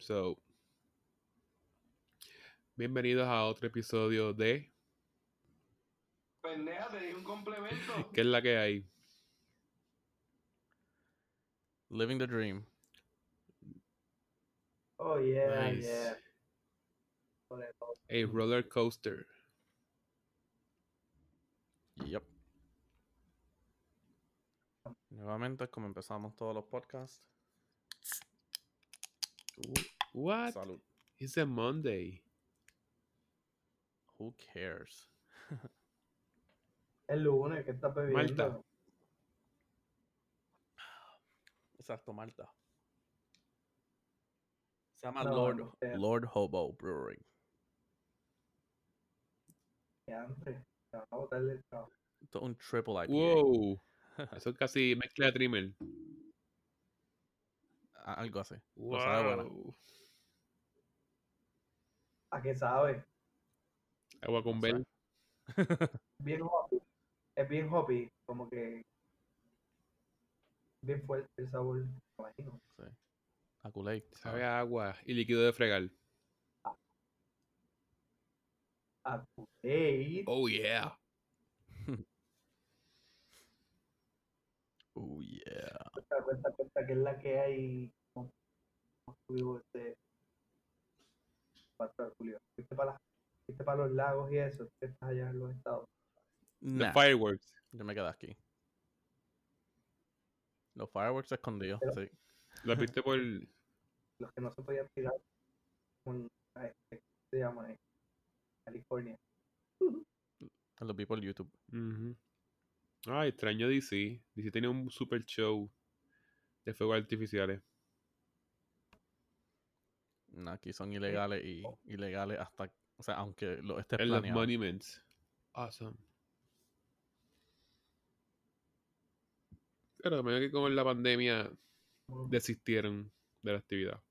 So, bienvenidos a otro episodio de Pendeja, te di un complemento. ¿Qué es la que hay? Living the dream. Oh, yeah, Nice. yeah. A roller coaster. Yep. Nuevamente, como empezamos todos los podcasts. What? Salud. It's a Monday. Who cares? El lunes, ¿qué estás bebiendo? Malta. Exacto, Malta. Se llama No, Lord, no sé. Lord Hobo Brewing. Que. Esto es un triple IPA. Wow. Eso es casi mezcla de trimmer. A- Algo así. Pero sabe buena. Wow. ¿A qué sabe? Agua con bel. Bien hoppy. Es bien hoppy, como que bien fuerte el sabor, me imagino. Sí. A Kool-Aid, Sabe a agua y líquido de fregar. A Kool-Aid. Oh yeah. Oh, yeah. Cuenta, cuenta, cuenta que es la que hay. ¿Cómo cómo estuvo este 4 de julio? ¿Fuiste para, las- fuiste para los lagos y eso? ¿Tú estás allá en los estados? The Nah, fireworks. yo me quedé aquí. Los fireworks escondidos, Pero- sí. ¿Lo viste por Los que no se podían tirar con, ay, ¿qué se llama? En California. Los vi por YouTube. Ujú. Ay, extraño DC. DC tenía un super show de fuegos artificiales. No, aquí son ilegales y ilegales hasta, o sea, aunque lo estés En los planeado. monuments. Awesome. Pero medio que como en la pandemia desistieron de la actividad.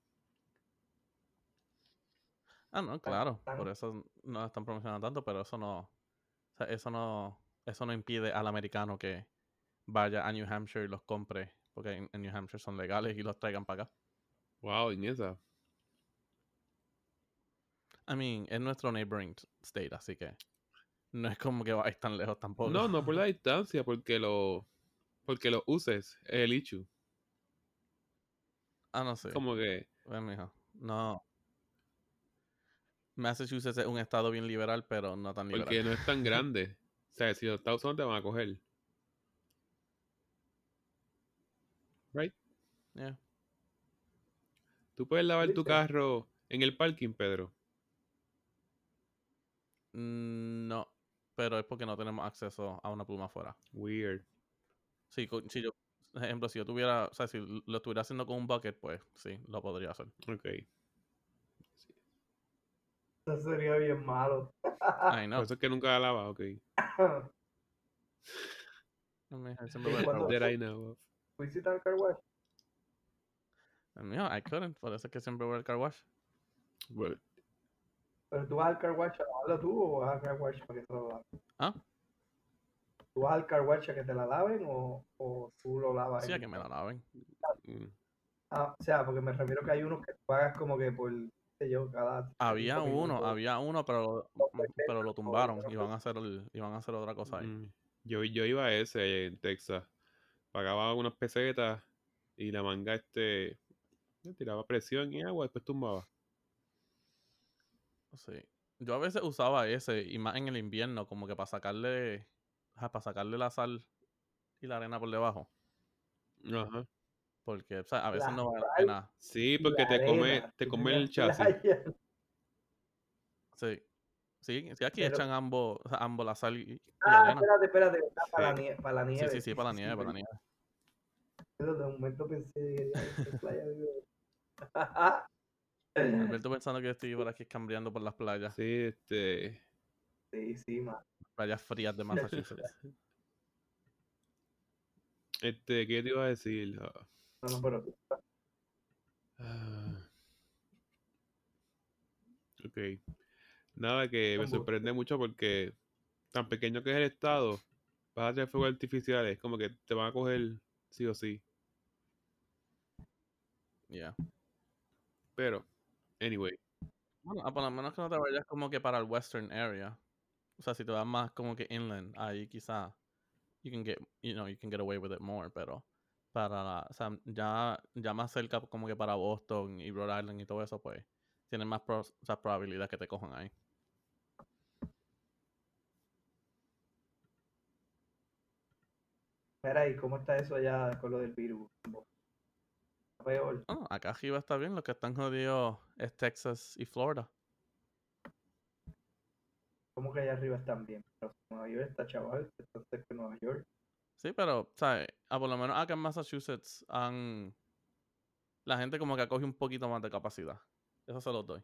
Ah, no, claro, por eso no están promocionando tanto, pero eso no, o sea, eso no, eso no impide al americano que vaya a New Hampshire y los compre, porque en, en New Hampshire son legales y los traigan para acá. Wow, en esa. I mean, es nuestro neighboring state, así que no es como que vais tan lejos tampoco. No, no por la distancia, porque lo porque lo uses es el issue. Ah, no sé. Como que Pues, mijo, no. Massachusetts es un estado bien liberal, pero no tan liberal. porque no es tan grande. O sea, si lo estás usando te van a coger. Right? Yeah. Tú puedes lavar tu carro en el parking, Pedro. Mm, No, pero es porque no tenemos acceso a una pluma afuera. Weird. Sí, si yo, por ejemplo, si yo tuviera, o sea, si lo estuviera haciendo con un bucket, pues sí, lo podría hacer. Ok. Eso sería bien malo. Ay, no. Por eso es que nunca la lava, ok. No me-. I know. ¿Fuiste al car wash? El mío, I couldn't, por eso es que siempre voy al car wash. ¿Pero tú vas al car wash a lavarlo tú o vas al car wash para que te lo laven? Ah, ¿Tú vas al car wash a que te la laven o, o tú lo lavas? sí, a que me la laven. Ah, o sea, porque me refiero que hay unos que pagas como que por, qué sé yo, cada... Había 35 uno, minutos. había uno, pero, pesos, pero lo tumbaron. Iban a hacer, el- iban a hacer otra cosa ahí. Mm. Yo, yo iba a ese en Texas. Pagaba unas pesetas y la manga este tiraba presión y agua, después tumbaba. Sí. Yo a veces usaba ese, y más en el invierno, como que para sacarle, para sacarle la sal y la arena por debajo. Ajá. Porque, o sea, a veces La no vale la pena. Sí, porque la te come, te come el chasis. Sí. Sí, sí aquí Pero- echan ambos, ambos la sal y, Ah, arena. espérate, espérate, ah, para, la Sí. nieve, para la Sí, nieve. sí, sí, para la nieve, para la nieve. pero de momento pensé que playa. Alberto pensando que estoy por aquí cambiando por las playas, Sí, este. Sí, sí, man. playas frías de Massachusetts. Este, ¿qué te iba a decir? Ah, No, no, pero ah. Ok. Nada que me sorprende mucho porque tan pequeño que es el estado, vas a tener fuegos artificiales, como que te van a coger sí o sí. Yeah. Pero, Anyway, Bueno, a por lo menos que no te vayas como que para el western area. O sea, si te vas más como que inland, ahí quizá you can get, you know, you can get away with it more, pero para la, o sea, ya, ya más cerca como que para Boston y Rhode Island y todo eso, pues tienen más pros- o sea, probabilidad que te cojan ahí. Mira, ¿y cómo está eso allá con lo del virus? Está Peor. Ah, acá arriba está bien, lo que están jodidos es Texas y Florida. ¿Cómo que allá arriba están bien? Pero Nueva York está chaval, está cerca de Nueva York. Sí, pero, ¿sabes? Ah, por lo menos acá en Massachusetts han... La gente como que acoge un poquito más de capacidad. Eso se lo doy.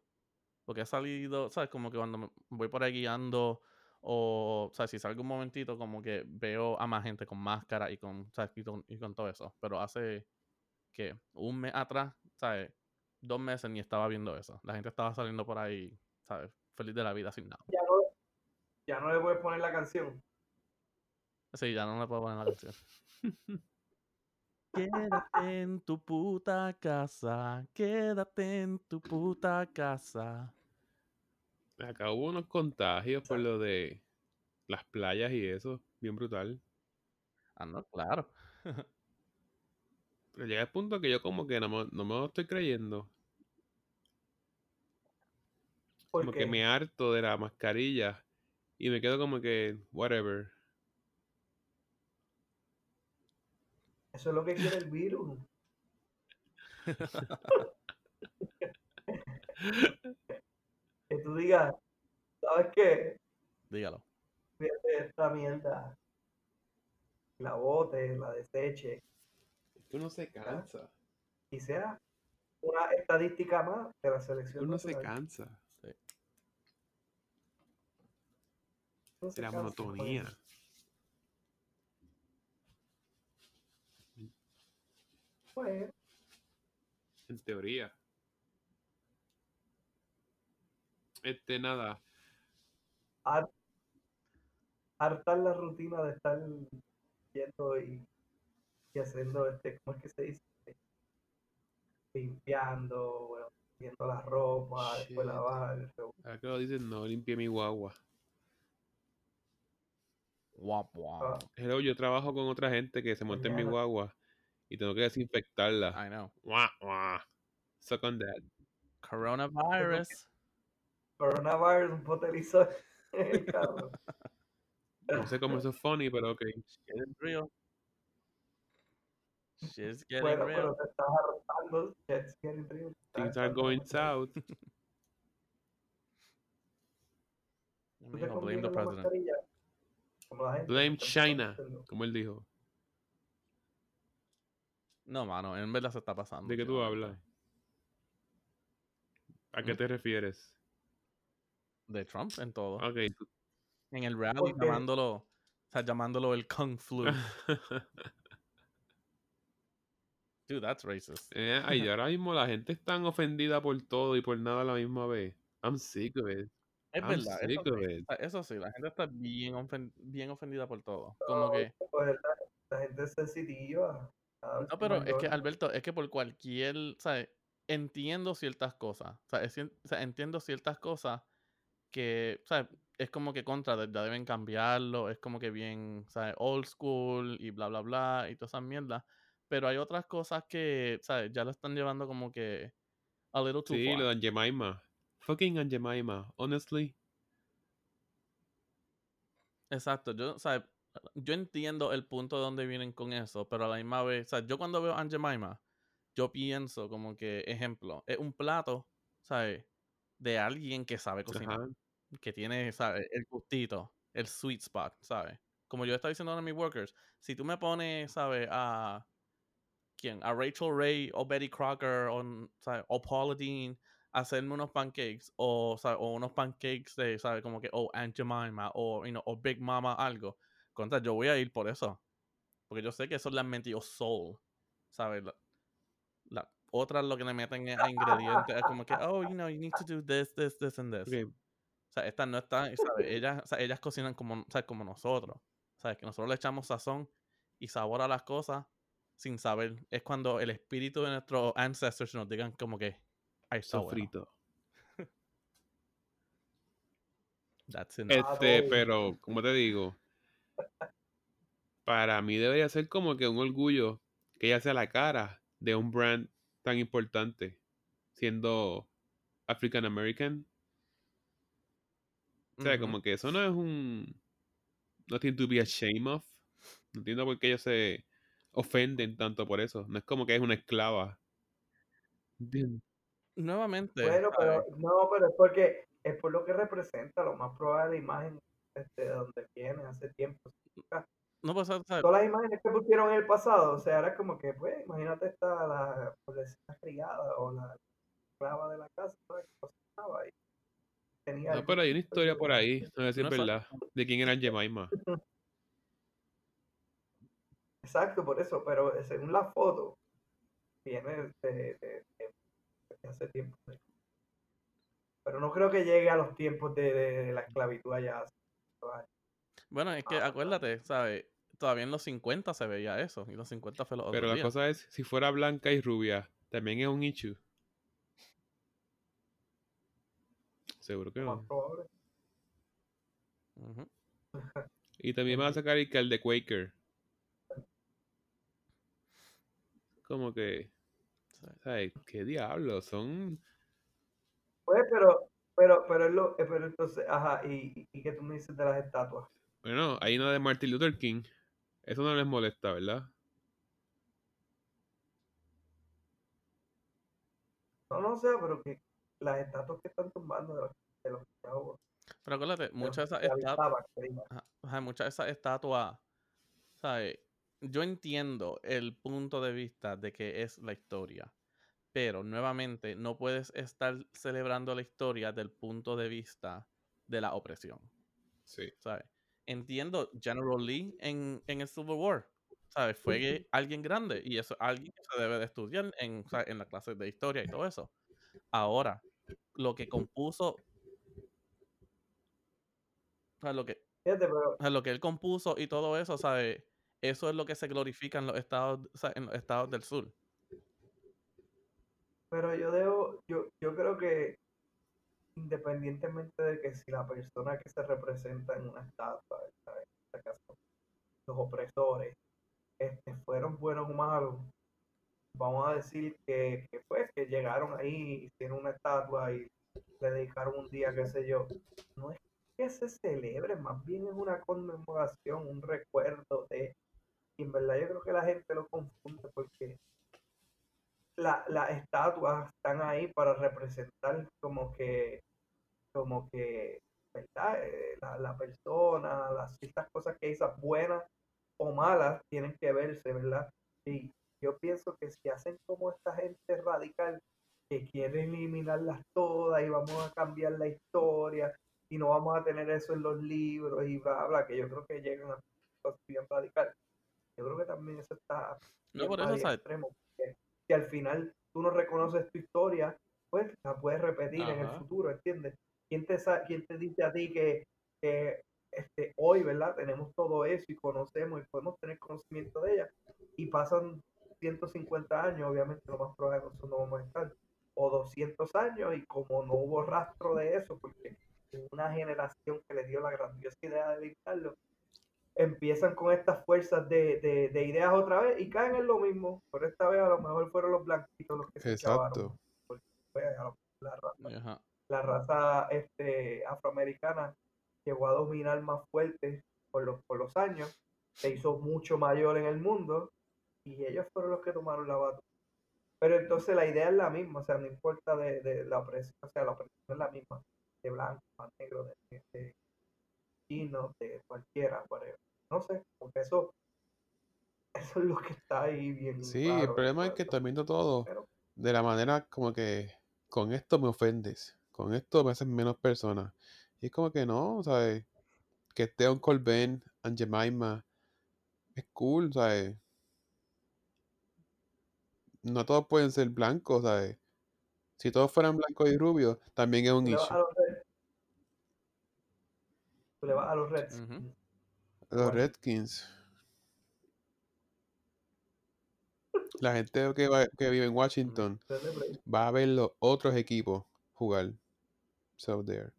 Porque he salido, ¿sabes? Como que cuando me voy por ahí guiando o, ¿sabes? Si salgo un momentito, como que veo a más gente con máscara y con, ¿sabes? Y con, y con todo eso. Pero hace, que Un mes atrás, ¿sabes? Dos meses ni estaba viendo eso. La gente estaba saliendo por ahí, ¿sabes? Feliz de la vida sin nada. Ya no, ya no le puedes poner la canción. Sí, ya no le puedo poner la canción. Quédate en tu puta casa, quédate en tu puta casa. acá hubo unos contagios por lo de las playas y eso, bien brutal. Ah, no, claro. Pero llega el punto que yo como que no me, no me lo estoy creyendo. Como Porque que me harto de la mascarilla y me quedo como que, whatever. eso es lo que quiere el virus. Que tú digas, ¿sabes qué? Dígalo. Fíjate esta mierda. La bote, la deseche. Esto no se cansa. Y sea una estadística más de la selección. Esto no se cansa. No se De la cansa, monotonía. Pues, En teoría. Este, nada. har- hartar la rutina de estar yendo y, y haciendo este, ¿cómo es que se dice? Limpiando, bueno, viendo la ropa, después Shit. lavar. Ahora que lo dicen, no limpié mi guagua. Guap, guap. Hello, yo trabajo con otra gente que se monta en mi guagua y tengo que desinfectarla. I know. Guau, guau. Suck on that. Coronavirus. Coronavirus, un potelizo en el carro. No sé cómo eso es funny, pero ok. Real. Shit's getting Bueno, real. pero te estás getting real. Things are going south. ¿Tú te Mijo, blame the president. Blame China, como él dijo. No, mano, en verdad se está pasando. ¿De qué tú hablas? ¿A qué ¿Mm? te refieres? De Trump en todo. Ok. En el rally llamándolo, o sea, llamándolo el Kung Flu. Dude, that's racist. Eh, ay, ahora mismo la gente es tan ofendida por todo y por nada a la misma vez. I'm sick of it. Es I'm verdad, eso sick sí, of it. sea, eso sí, la gente está bien, ofen- bien ofendida por todo. Como que, Pues la, la gente es sensitiva. vez no, pero es que. Alberto, es que por cualquier, ¿sabes? Entiendo ciertas cosas, o sea, es cien- o sea, entiendo ciertas cosas que, ¿sabes? Es como que contra, ya deben cambiarlo, es como que bien, ¿sabes? Old school y bla, bla, bla, y todas esas mierdas. Pero hay otras cosas que, ¿sabes? Ya lo están llevando como que a little too Sí, far. lo de Jemima. Fucking Aunt Jemima. Honestly. Exacto, yo, sea, yo entiendo el punto de donde vienen con eso, pero a la misma vez, o sea, yo cuando veo Aunt Jemima, yo pienso como que, ejemplo, es un plato, ¿sabes? De alguien que sabe cocinar, Ajá. que tiene, ¿sabes? El gustito, el sweet spot, ¿sabes? Como yo estaba diciendo a mis workers, si tú me pones, ¿sabes? A, ¿quién? A Rachel Ray o Betty Crocker o, ¿sabes? o Paula Dean hacerme unos pancakes o, ¿sabes? o unos pancakes de, ¿sabes? Como que, o Aunt Jemima o, you know, o Big Mama algo. Contra, yo voy a ir por eso. Porque yo sé que eso le han metido soul, ¿sabes? La, la- otras lo que le meten es a ingredientes, es como que, oh, you know, you need to do this, this, this, and this. Ok, O sea, estas no están, ¿sabes? Ellas, o sea, ellas cocinan como, ¿sabes? como nosotros. ¿Sabes? Que nosotros le echamos sazón y sabor a las cosas sin saber. Es cuando el espíritu de nuestros ancestors nos digan como que ahí está ah, este, pero como te digo, para mí debería ser como que un orgullo que ella sea la cara de un brand tan importante, siendo African American. O sea, como que eso no es un. No tiene to be ashamed of. No entiendo por qué ellos se ofenden tanto por eso. No es como que es una esclava. Nuevamente, Bueno, pero no, pero es porque es por lo que representa, lo más probable la imagen este, de donde viene hace tiempo. No, pues, ¿sabes? Todas las imágenes que pusieron en el pasado, o sea, era como que, pues, imagínate esta, la, criada o la esclava de la casa, ¿sabes? y tenía No, pero hay una historia por ahí. No sé si No es verdad. De quién era Jemima. Exacto, por eso, pero según la foto, viene de, de- de- de hace tiempo. Pero no creo que llegue a los tiempos de, de la esclavitud allá. hace muchos años. Bueno, es que Ah, acuérdate, ¿sabes? Todavía en los 50 se veía eso. Y los 50 fue los Pero la días. cosa es, si fuera blanca y rubia, también es un issue. Seguro que no. probable. Ujú. Y también van a sacar el que el de Quaker. Como que. ¿sabes? ¿Qué diablo? Son... Pues, pero, pero, pero, es lo, eh, pero entonces, ajá, y, y que tú me dices de las estatuas. Bueno, hay una de Martin Luther King. Eso no les molesta, ¿verdad? No, no sé, pero que las estatuas que están tumbando de los, de los chavos, Pero acuérdate, muchas de esas estatuas, muchas de esas estatuas, ¿sabes? Yo entiendo el punto de vista de que es la historia, pero nuevamente no puedes estar celebrando la historia del punto de vista de la opresión, Sí. ¿sabes? Entiendo General Lee en, en el Civil War, ¿sabes? Fue alguien grande y eso es alguien que se debe de estudiar en, en las clases de historia y todo eso. Ahora, lo que compuso, ¿sabes? Lo que, o sea, lo que él compuso y todo eso, ¿sabes? Eso es lo que se glorifica en los estados, en los estados del sur. Pero yo debo, yo, yo creo que independientemente de que si la persona que se representa en una estatua, en este caso, los opresores, este, fueron buenos o malos, vamos a decir que, que pues que llegaron ahí, hicieron una estatua y le dedicaron un día, qué sé yo. No es que se celebre, más bien es una conmemoración, un recuerdo de... Y en verdad yo creo que la gente lo confunde porque la- las estatuas están ahí para representar como que, como que, ¿verdad? Eh, la, la persona, las ciertas cosas que hizo buenas o malas tienen que verse, ¿verdad? Y yo pienso que si hacen como esta gente radical que quiere eliminarlas todas y vamos a cambiar la historia y no vamos a tener eso en los libros y bla, bla, que yo creo que llegan a cosas bien radical. Yo creo que también eso está No por eso, extremo, si al final tú no reconoces tu historia, pues la puedes repetir en el Ajá. futuro, ¿entiendes? ¿Quién te, quién te dice a ti que, que, este, hoy, ¿verdad? Tenemos todo eso y conocemos y podemos tener conocimiento de ella y pasan 150 años, obviamente lo más probable es que nosotros no vamos a estar, o 200 años y como no hubo rastro de eso, porque una generación que le dio la grandiosa idea de evitarlo, empiezan con estas fuerzas de, de, de ideas otra vez y caen en lo mismo, pero esta vez a lo mejor fueron los blanquitos los que se chavaron, Exacto. porque fue a lo- la raza Ajá. la raza este, afroamericana llegó a dominar más fuerte por los, por los años, se hizo mucho mayor en el mundo y ellos fueron los que tomaron la batuta. Pero entonces la idea es la misma, o sea, no importa de, de la opresión, o sea, la opresión es la misma, de blanco, de negro, de, de, de cualquiera, whatever. No sé, porque eso, eso es lo que está ahí bien. Sí, el problema es que viendo todo Pero de la manera como que con esto me ofendes, con esto me haces menos persona. Y es como que no, ¿sabes? Que esté un Colben, Jemima, es cool, ¿sabes? No todos pueden ser blancos, ¿sabes? Si todos fueran blancos y rubios, también es un a issue. los tú le vas a los Reds. Ujú. Los Washington. Redskins. La gente que, va- que vive en Washington va a ver los otros equipos jugar. So there.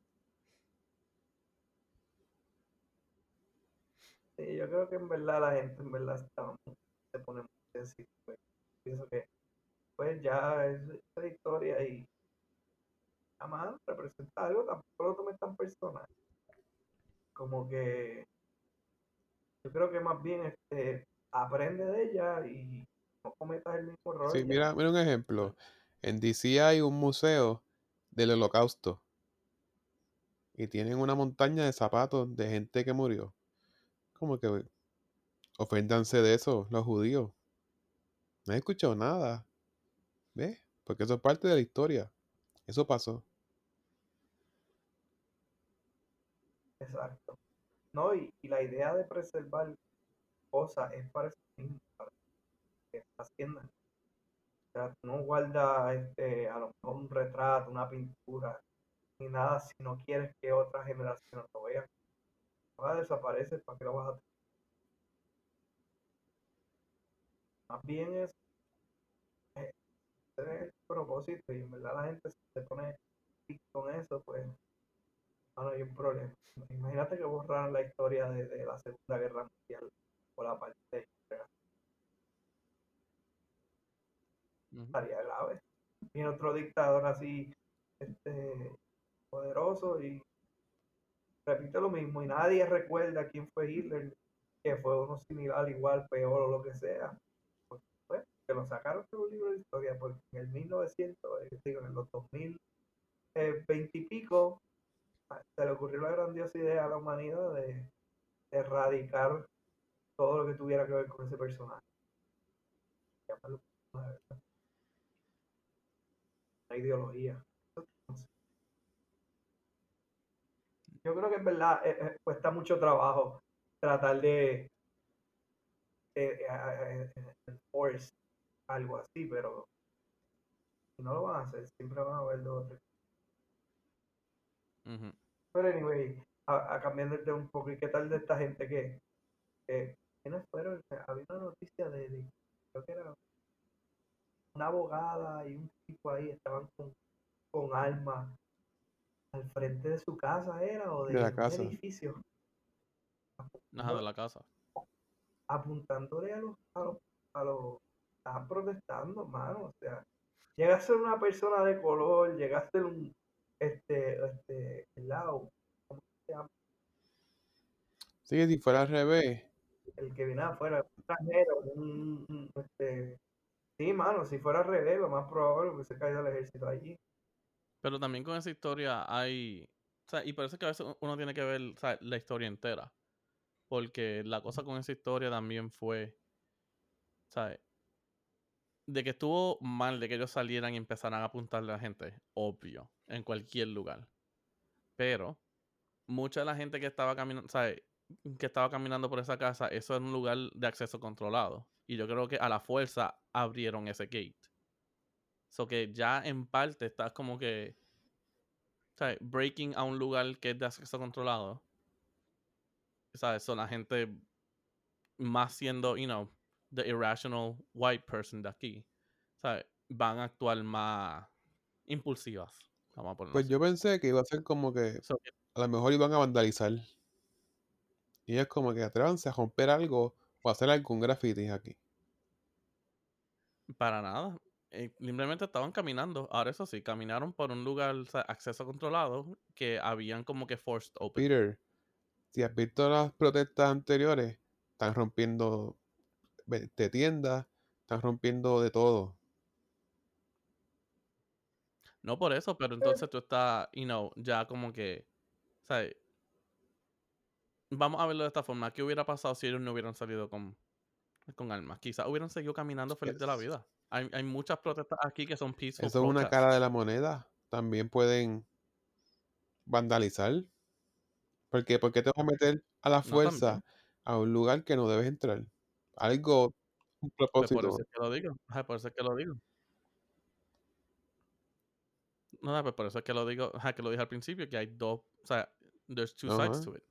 Sí, yo creo que en verdad la gente en verdad está, se pone muy sensible. pues. Pienso que pues ya es la historia y además representa algo, tampoco lo tomes tan personal. Como que yo creo que más bien este aprende de ella y no cometas el mismo error. Sí, mira, mira un ejemplo. En DC hay un museo del holocausto. Y tienen una montaña de zapatos de gente que murió. Como que oféndanse de eso los judíos. No he escuchado nada. ¿Ves? Porque eso es parte de la historia. Eso pasó. Exacto. No, y, y la idea de preservar cosas es para eso mismo, para que trasciendan. O sea, no guardas este, a lo mejor un retrato, una pintura, ni nada si no quieres que otras generaciones lo vean. Va a desaparecer, ¿para qué lo vas a tener? Más bien es, es el propósito y en verdad la gente se pone con eso, pues no hay un problema. Imagínate que borraran la historia de, de la Segunda Guerra Mundial o la parte de Hitler. Ujú. estaría grave. Viene otro dictador así, este, poderoso y repite lo mismo y nadie recuerda quién fue Hitler, que fue uno similar, igual, peor o lo que sea. Pues, pues, que lo sacaron de un libro de historia, porque en el 1900, eh, digo, en los 2000, eh, 20 y pico, se le ocurrió la grandiosa idea a la humanidad de, erradicar todo lo que tuviera que ver con ese personaje. Una ideología. Yo creo que en verdad eh, eh, cuesta mucho trabajo tratar de, eh, enforce algo así, pero no lo van a hacer, siempre van a haber dos o tres. Pero anyway, a, a cambiando de un poco, ¿y qué tal de esta gente que, que ¿quiénes fueron? Había una noticia de, de- creo que era una abogada y un tipo ahí estaban con, con armas al frente de su casa, ¿era? O de, De la un casa. edificio, Ajá, de la casa. apuntándole a los, a los, a los, estaban protestando, mano, o sea, llega a ser una persona de color, llega a ser un, este, este, lado, ¿cómo se llama? Sí, si fuera al revés. el que viene afuera, un extranjero, un, un- este, sí, mano, si fuera al revés, lo más probable es que se caiga el ejército allí. Pero también con esa historia hay. O sea, y parece que a veces uno tiene que ver o sea, la historia entera. Porque la cosa con esa historia también fue. ¿Sabes? De que estuvo mal de que ellos salieran y empezaran a apuntarle a la gente. Obvio. En cualquier lugar. Pero. Mucha de la gente que estaba caminando. ¿Sabes? Que estaba caminando por esa casa. Eso es un lugar de acceso controlado. Y yo creo que a la fuerza abrieron ese gate. So que ya en parte estás como que. ¿Sabes? Breaking a un lugar que es de acceso controlado. ¿Sabes? Son la gente más siendo, you know, the irrational white person de aquí. ¿Sabes? Van a actuar más impulsivas. Vamos a ponerlo Pues así. yo pensé que iba a ser como que So a lo mejor iban a vandalizar. Y es como que atrévanse a romper algo o a hacer algún graffiti aquí. para nada. Eh, simplemente estaban caminando. Ahora eso sí, caminaron por un lugar, o sea, acceso controlado, que habían como que forced open. Peter, si has visto las protestas anteriores, están rompiendo de tiendas, están rompiendo de todo. No por eso, pero entonces tú estás, you know, ya como que, ¿sabes? Vamos a verlo de esta forma. ¿Qué hubiera pasado si ellos no hubieran salido con, con armas? Quizás hubieran seguido caminando feliz de la vida. Hay, hay muchas protestas aquí que son peaceful Eso es una cara de la moneda. También pueden vandalizar. ¿Por qué? ¿Por qué te vas a meter a la fuerza a un lugar que no debes entrar? Algo, un Pues por propósito. eso es que lo digo. Por eso es que lo digo. No, pues por eso es que lo digo, ajá, que lo dije al principio, que hay dos, o sea, there's two sides to it.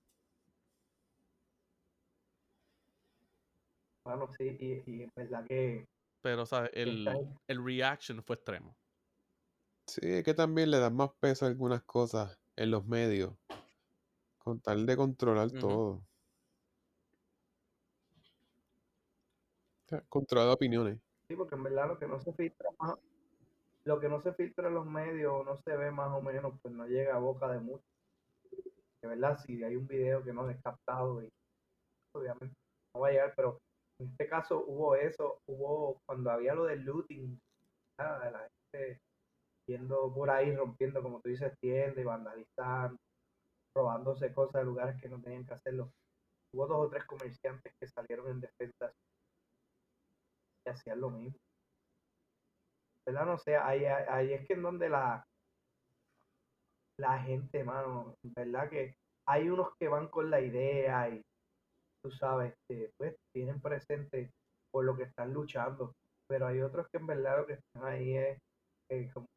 Bueno, sí, y, y en verdad que Pero, ¿sabes? El, está el reaction fue extremo. Sí, es que también le dan más peso a algunas cosas en los medios. Con tal de controlar todo. Controlado opiniones. Sí, porque en verdad lo que no se filtra más, lo que no se filtra en los medios o no se ve más o menos, pues no llega a boca de muchos. De verdad, si hay un video que no es captado y obviamente no va a llegar, pero en este caso hubo eso, hubo cuando había lo del looting, de la gente yendo por ahí rompiendo, como tú dices, tiendas y vandalizando, robándose cosas de lugares que no tenían que hacerlo. Hubo dos o tres comerciantes que salieron en defensa y hacían lo mismo. ¿Verdad? No sé, ahí, ahí es que en donde la, la gente, mano, verdad que hay unos que van con la idea y tú sabes, que pues tienen presente por lo que están luchando, pero hay otros que en verdad lo que están ahí es, eh, como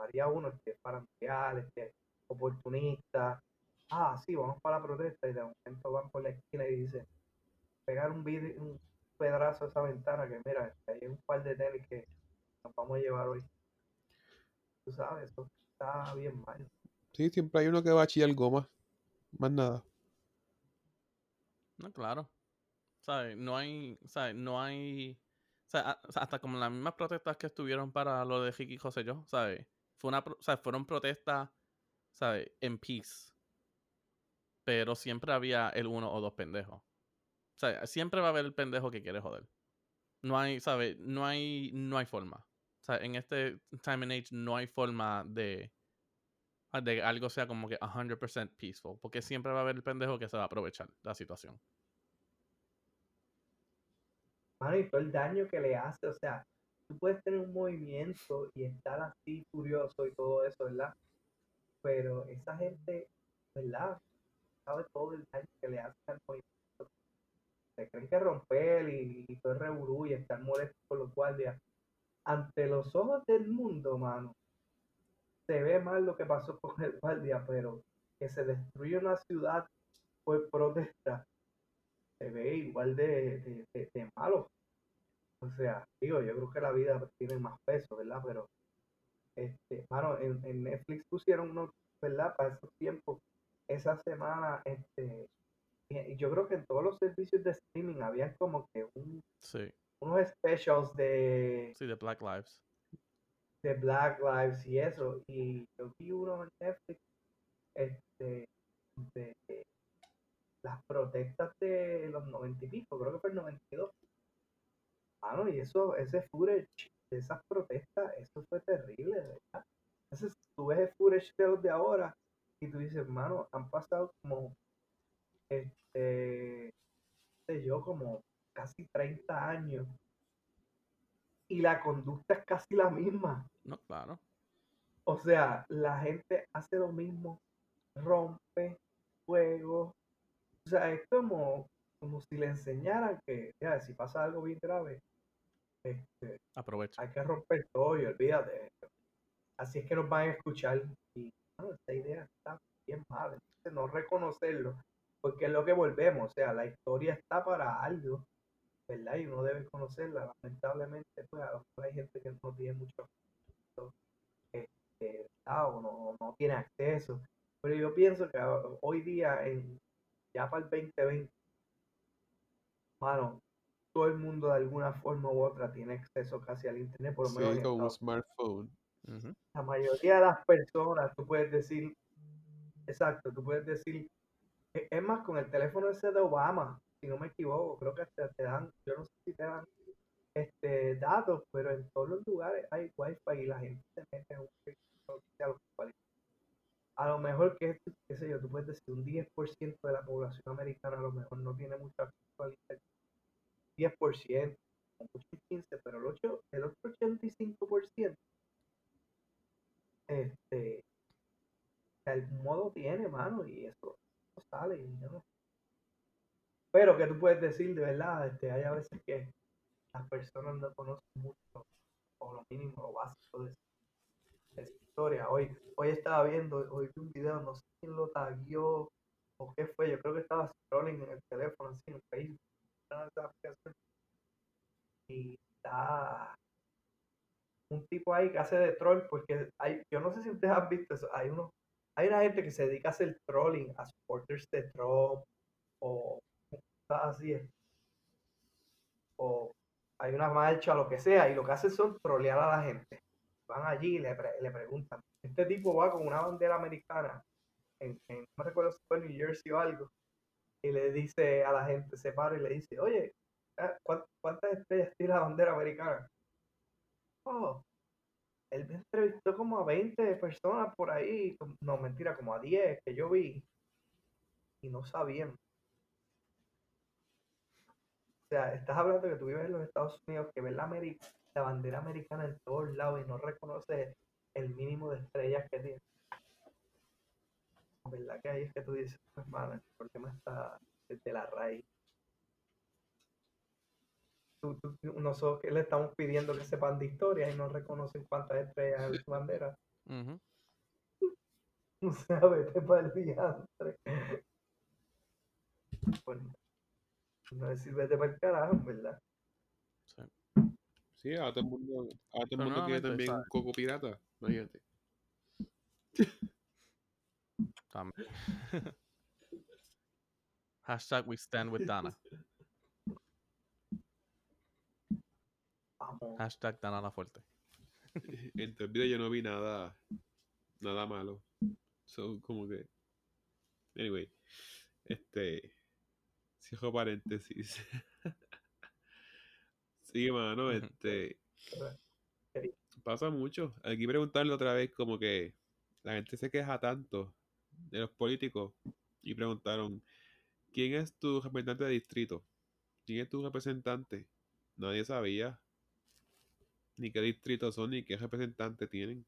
haría uno, este, parantial, este, oportunista, ah, sí, vamos para la protesta y de momento van por la esquina y dicen, pegar un, video, un pedazo a esa ventana que mira, este, hay un par de tenis que nos vamos a llevar hoy. Tú sabes, eso está bien mal. Sí, siempre hay uno que va a chillar goma, más nada. No, claro. ¿Sabes? No hay, ¿sabes? No hay, o sea, hasta como las mismas protestas que estuvieron para lo de Ricky José yo, ¿sabes? Fue una, fueron protestas, ¿sabes? En peace. Pero siempre había el uno o dos pendejos. O sea, siempre va a haber el pendejo que quiere joder. No hay, ¿sabes? No hay, no hay forma. O sea, en este time and age no hay forma de, de algo sea como que 100% peaceful. Porque siempre va a haber el pendejo que se va a aprovechar la situación. Mano, y todo el daño que le hace, o sea, tú puedes tener un movimiento y estar así furioso y todo eso, ¿verdad? Pero esa gente, ¿verdad? Sabe todo el daño que le hace al movimiento. Se creen que romper y, todo el reburú y estar molesto con los guardias. Ante los ojos del mundo, mano, se ve mal lo que pasó con el guardia, pero que se destruye una ciudad por protesta, se ve igual de, de malo. O sea, digo, yo creo que la vida tiene más peso, ¿verdad? Pero, este, mano, en, Netflix pusieron unos, ¿verdad? Para esos tiempos, esa semana, este, yo creo que en todos los servicios de streaming había como que un, sí. Unos specials de... Sí, de Black Lives. De Black Lives y eso. Y yo vi uno en Netflix, este, de las protestas de los noventa y pico, creo que fue el 92 y eso, ese footage de esas protestas, eso fue terrible, ¿verdad? Entonces, tú ves el footage de los de ahora y tú dices, hermano, han pasado como, este, sé yo, como casi 30 años y la conducta es casi la misma. No, claro. O sea, la gente hace lo mismo, rompe, fuego. O sea, es como, como si le enseñaran que, ya, si pasa algo bien grave, este, Aprovecha. Hay que romper todo y olvídate. Así es que nos van a escuchar. Y esta idea está bien mal. no reconocerlo, porque es lo que volvemos. O sea, la historia está para algo, ¿verdad? Y uno debe conocerla. Lamentablemente, pues a lo mejor hay gente que no tiene mucho este, o no, no tiene acceso. Pero yo pienso que hoy día, en, ya para el 2020, mano, todo el mundo de alguna forma u otra tiene acceso casi al internet, por lo menos. con un smartphone. La mayoría de las personas, tú puedes decir, exacto, tú puedes decir, e, es más, con el teléfono ese de Obama, si no me equivoco, creo que te dan, yo no sé si te dan este, datos, pero en todos los lugares hay wifi y la gente se mete en un a lo mejor que, qué sé yo, tú puedes decir un 10% de la población americana a lo mejor no tiene mucho acceso al internet 10%, mucho 15%, pero el, 8, el otro 85%, este, de algún modo tiene, mano, y eso, no sale. ¿no? Pero que tú puedes decir de verdad, este, hay a veces que las personas no conocen mucho, o lo mínimo, lo básico de, esa historia. Hoy, hoy estaba viendo, hoy vi un video, no sé quién lo taguió o qué fue, yo creo que estaba scrolling en el teléfono, así en Facebook y está un tipo ahí que hace de troll, porque hay, yo no sé si ustedes han visto eso, hay uno, hay una gente que se dedica a hacer trolling a supporters de Trump o así. o hay una marcha, lo que sea, y lo que hacen son trolear a la gente. Van allí y le, pre- le preguntan. Este tipo va con una bandera americana, en, no me recuerdo si fue New Jersey o algo, y le dice a la gente, se para y le dice, oye, ah, ¿cuán- ¿cuántas estrellas tiene la bandera americana? Oh, él me entrevistó como a 20 personas por ahí, no, mentira, como a 10 que yo vi, y no sabían. O sea, estás hablando que tú vives en los Estados Unidos, que ves la, la bandera americana en todos lados y no reconoces el mínimo de estrellas que tiene. ¿Verdad que ahí es que tú dices, pues, mano, el problema está desde la raíz? Tú- tú- nosotros le estamos pidiendo que sepan de historia y no reconocen cuántas estrellas es su bandera. Ujú. O sea, vete para el diantre. Pues, no decir vete para el carajo, en ¿verdad? Sí. Sí, ahora todo el mundo, ahora todo el mundo quiere también un ¿sabes? coco pirata. Imagínate. También. Hashtag we stand with Dana. Hashtag Dana la fuerte. En todo el video yo no vi nada, nada malo. So, como que. Anyway. Este. Cierro paréntesis. sí, mano, este. Pasa mucho. Aquí preguntarle otra vez, como que la gente se queja tanto de los políticos y preguntaron: ¿Quién es tu representante de distrito? ¿Quién es tu representante? Nadie sabía ni qué distrito son ni qué representante tienen.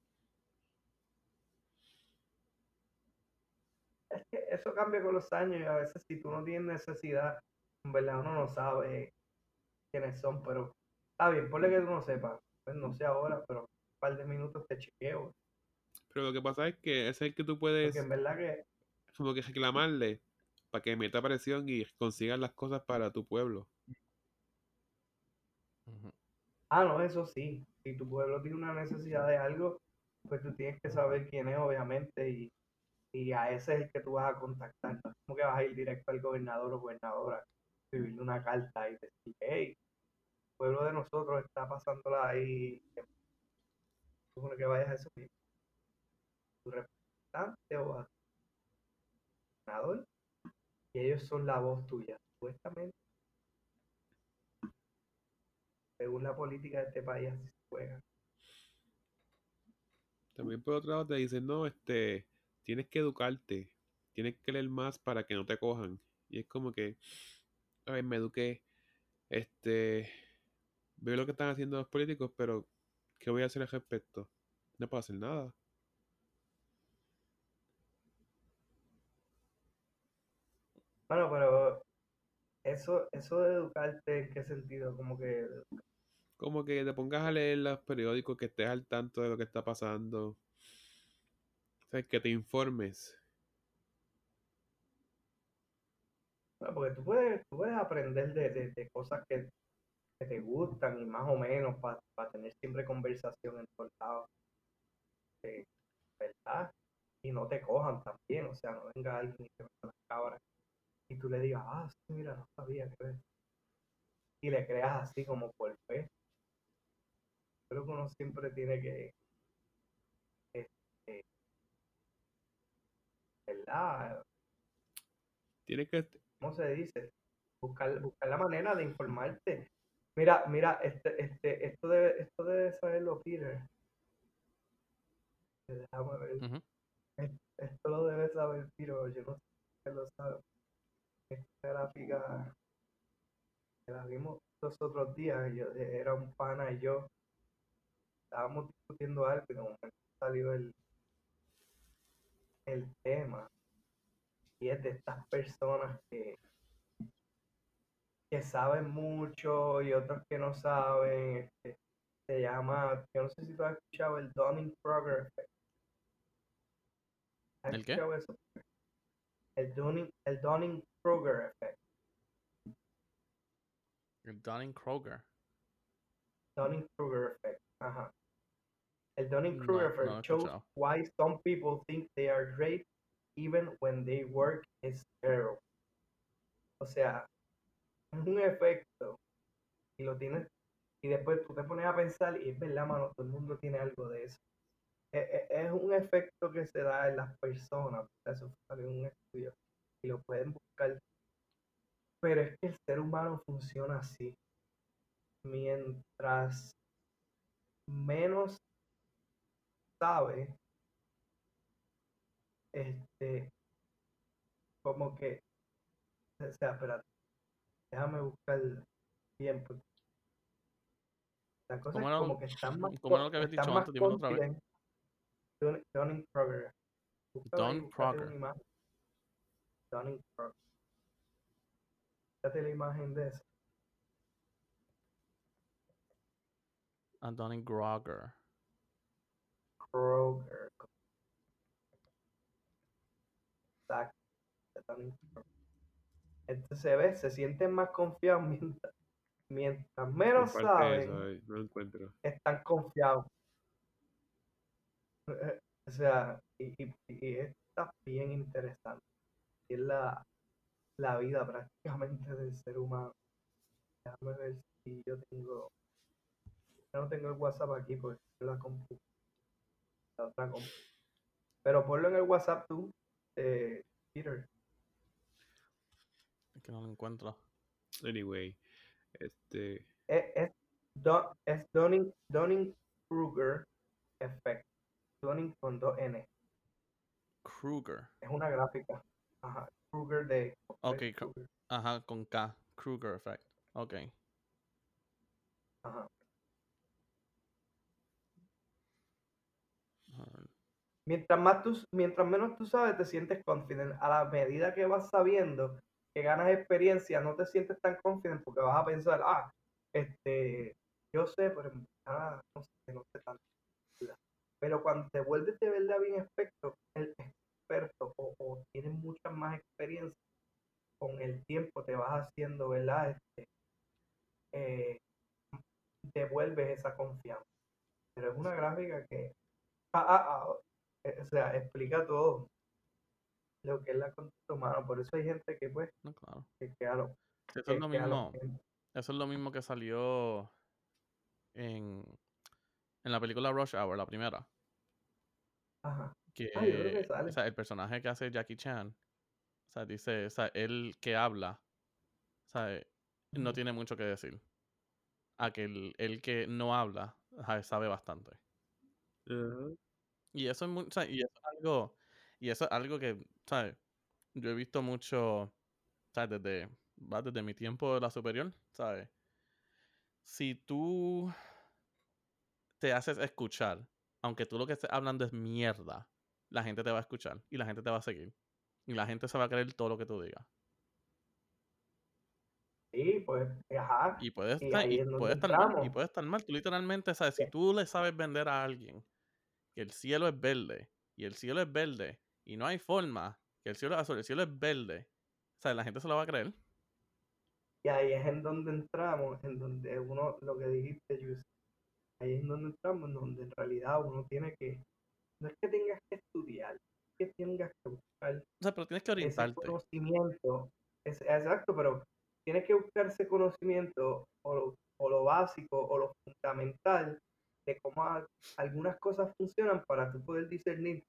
Es que eso cambia con los años y a veces si tú no tienes necesidad, en verdad uno no sabe quiénes son, pero está bien, ponle que tú no sepas, pues no sé ahora, pero un par de minutos te chequeo, Pero lo que pasa es que ese es el que tú puedes porque en verdad que como que reclamarle para que meta presión y consigan las cosas para tu pueblo. Ah, no, eso sí. Si tu pueblo tiene una necesidad de algo, pues tú tienes que saber quién es, obviamente, y, y a ese es el que tú vas a contactar. No es como que vas a ir directo al gobernador o gobernadora, escribirle una carta y decir, hey, el pueblo de nosotros está pasándola ahí. Supone que vayas a eso mismo. Tu representante o a gobernador, y ellos son la voz tuya, supuestamente. Según la política de este país, así se juega. También por otro lado te dicen, no, este, tienes que educarte, tienes que leer más para que no te cojan. Y es como que, a ver, me eduqué, este, veo lo que están haciendo los políticos, pero ¿qué voy a hacer al respecto? No puedo hacer nada. Bueno, pero eso, eso de educarte, ¿en qué sentido? Como que, Como que te pongas a leer los periódicos, que estés al tanto de lo que está pasando. O que te informes. bueno, porque tú puedes, tú puedes aprender de, de- cosas que, que te gustan y más o menos para tener siempre conversación en todos lados. eh, ¿Verdad? Y no te cojan también, o sea, no venga alguien y te meta las cabras y tú le digas, ah, sí, mira, no sabía que. Y le creas así como por fe. Creo que uno siempre tiene que, ¿verdad? Tienes que, ¿cómo se dice? Buscar, buscar la manera de informarte. Mira, mira, este, este, esto debe, esto debe saberlo Peter. Déjame ver. Esto lo debe saber Peter, yo no sé si lo sabe. Esta gráfica que la vimos los otros días, yo, era un pana y yo estábamos discutiendo algo y de momento salió el, el tema y es de estas personas que que saben mucho y otros que no saben. este, se llama, yo no sé si tú has escuchado el Dunning-Kruger effect. ¿Has ¿El qué? eso? El Dunning, el Dunning-Kruger effect. El Dunning-Kroger. Dunning-Kruger effect. Ajá. El Dunning-Kruger No, no shows escuchado. why some people think they are great even when they work is terrible. O sea, es un efecto y lo tienes, y después tú te pones a pensar y es verdad, mano, todo el mundo tiene algo de eso. E- e- Es, un efecto que se da en las personas, eso salió en un estudio y lo pueden buscar. Pero es que el ser humano funciona así. Mientras menos sabe, este, como que, o sea, espérate, déjame buscar bien, porque la cosa ¿Cómo es como lo- que están más, cómo lo que habías dicho antes? Dímelo otra vez. Búscalo ahí, Don Kroger. imagen. Dunning-Kruger. Búscate la imagen de eso. A Donning Groger. Kroger. Dunning-Kruger. Entonces se ve, se sienten más confiados mientras, mientras menos saben, eso, ay, no lo encuentro. están confiados. Eh, O sea, y, y, y está bien interesante. Es la, la vida prácticamente del ser humano. Déjame ver si yo tengo. Yo no tengo el WhatsApp aquí porque la compu. La otra compu. Pero ponlo en el WhatsApp tú, eh, Peter. Es que no lo encuentro. Anyway, este. Es, es, Don- es Dunning, Dunning Kruger Effect. Dunning con dos N. Kruger. Es una gráfica. Ajá. Kruger de. Ok, Kruger. Ajá, con K. Kruger Effect. Ok. Ajá. A ver. Mientras, más tú, mientras menos tú sabes, te sientes confident. A la medida que vas sabiendo, que ganas experiencia, no te sientes tan confident porque vas a pensar, ah, este, yo sé, pero ah, no sé, no sé tanto. Pero cuando te vuelves de verdad bien experto, el experto o, o tienes mucha más experiencia, con el tiempo te vas haciendo, ¿verdad? Este, eh, devuelves esa confianza. Pero es una gráfica que ah, ah, ah, o sea, explica todo lo que es la conducta humana. Por eso hay gente que, pues, No, claro. que, que lo, Eso que- es lo mismo. lo que- Eso es lo mismo que salió en, en la película Rush Hour, la primera. ajá. Que, Ah, yo creo que sale. o sea, el personaje que hace Jackie Chan, o sea, dice, o sea, él que habla, o sea, no tiene mucho que decir. A que el, el que no habla, sabe bastante. Y eso es muy, o sea, y eso es algo, y eso es algo que, ¿sabes? Yo he visto mucho, ¿sabes? Desde, va, desde mi tiempo de la superior, ¿sabes? Si tú te haces escuchar, aunque tú lo que estés hablando es mierda, la gente te va a escuchar y la gente te va a seguir. Y la gente se va a creer todo lo que tú digas. Sí, pues, ajá. Y puedes Y estar, y puede estar mal, y puede estar mal. Tú literalmente, ¿sabes? Si tú le sabes vender a alguien que el cielo es verde, y el cielo es verde, y no hay forma que el cielo es azul, el cielo es verde, ¿sabes? La gente se lo va a creer. Y ahí es en donde entramos, en donde uno, lo que dijiste, Yus, ahí es en donde entramos, en donde en realidad uno tiene que, no es que tengas que estudiar, es que tengas que buscar O sea, pero tienes que ese orientarte. conocimiento, es, exacto, pero tienes que buscar ese conocimiento o lo, o lo básico o lo fundamental de cómo algunas cosas funcionan para tú poder discernir,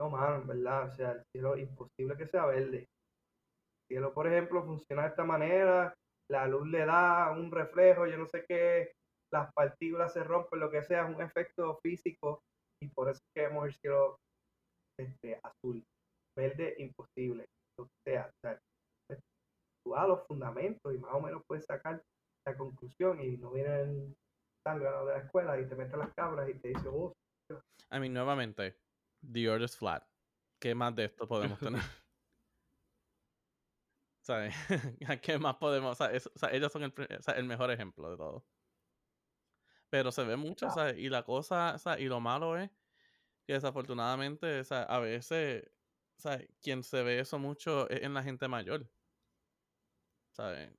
no, mano, verdad, o sea, el cielo imposible que sea verde. El cielo, por ejemplo, funciona de esta manera, la luz le da un reflejo, yo no sé qué, las partículas se rompen, lo que sea, es un efecto físico y por eso es que el cielo este, azul. Verde, imposible. O sea, o sea, pues, tú a los fundamentos y más o menos puedes sacar la conclusión y no viene el zángano de la escuela y te mete las cabras y te dice, oh, I mean, nuevamente, the earth is flat. ¿Qué más de esto podemos tener? ¿Sabes? ¿Qué más podemos? O sea, es- o sea, ellos son el, pri- o sea, el mejor ejemplo de todo. Pero se ve mucho, Ah. ¿sabes? Y la cosa, sea, y lo malo es que desafortunadamente, sea, a veces, ¿sabes? Quien se ve eso mucho es en la gente mayor. ¿Sabes?